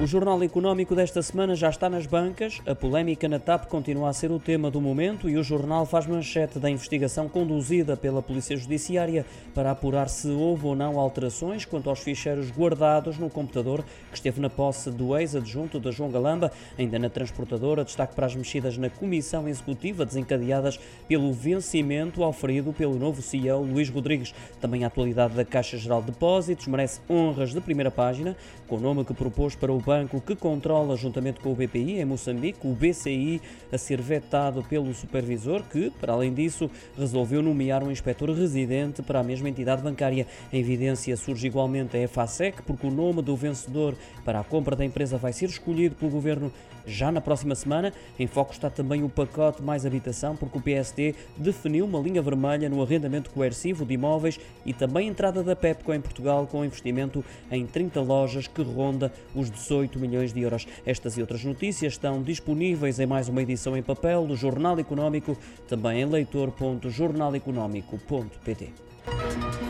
O Jornal Económico desta semana já está nas bancas. A polémica na TAP continua a ser o tema do momento e o jornal faz manchete da investigação conduzida pela Polícia Judiciária para apurar se houve ou não alterações quanto aos ficheiros guardados no computador que esteve na posse do ex-adjunto da João Galamba. Ainda na transportadora, destaque para as mexidas na comissão executiva desencadeadas pelo vencimento auferido pelo novo CEO Luís Rodrigues. Também a atualidade da Caixa Geral de Depósitos merece honras de primeira página, com o nome que propôs para o banco que controla, juntamente com o BPI em Moçambique, o BCI, a ser vetado pelo supervisor, que, para além disso, resolveu nomear um inspetor residente para a mesma entidade bancária. Em evidência surge igualmente a EFASEC, porque o nome do vencedor para a compra da empresa vai ser escolhido pelo governo já na próxima semana. Em foco está também o pacote mais habitação, porque o PSD definiu uma linha vermelha no arrendamento coercivo de imóveis e também entrada da PEPCO em Portugal com investimento em 30 lojas que ronda os 18 18 milhões de euros. Estas e outras notícias estão disponíveis em mais uma edição em papel do Jornal Económico, também em leitor.jornaleconómico.pt.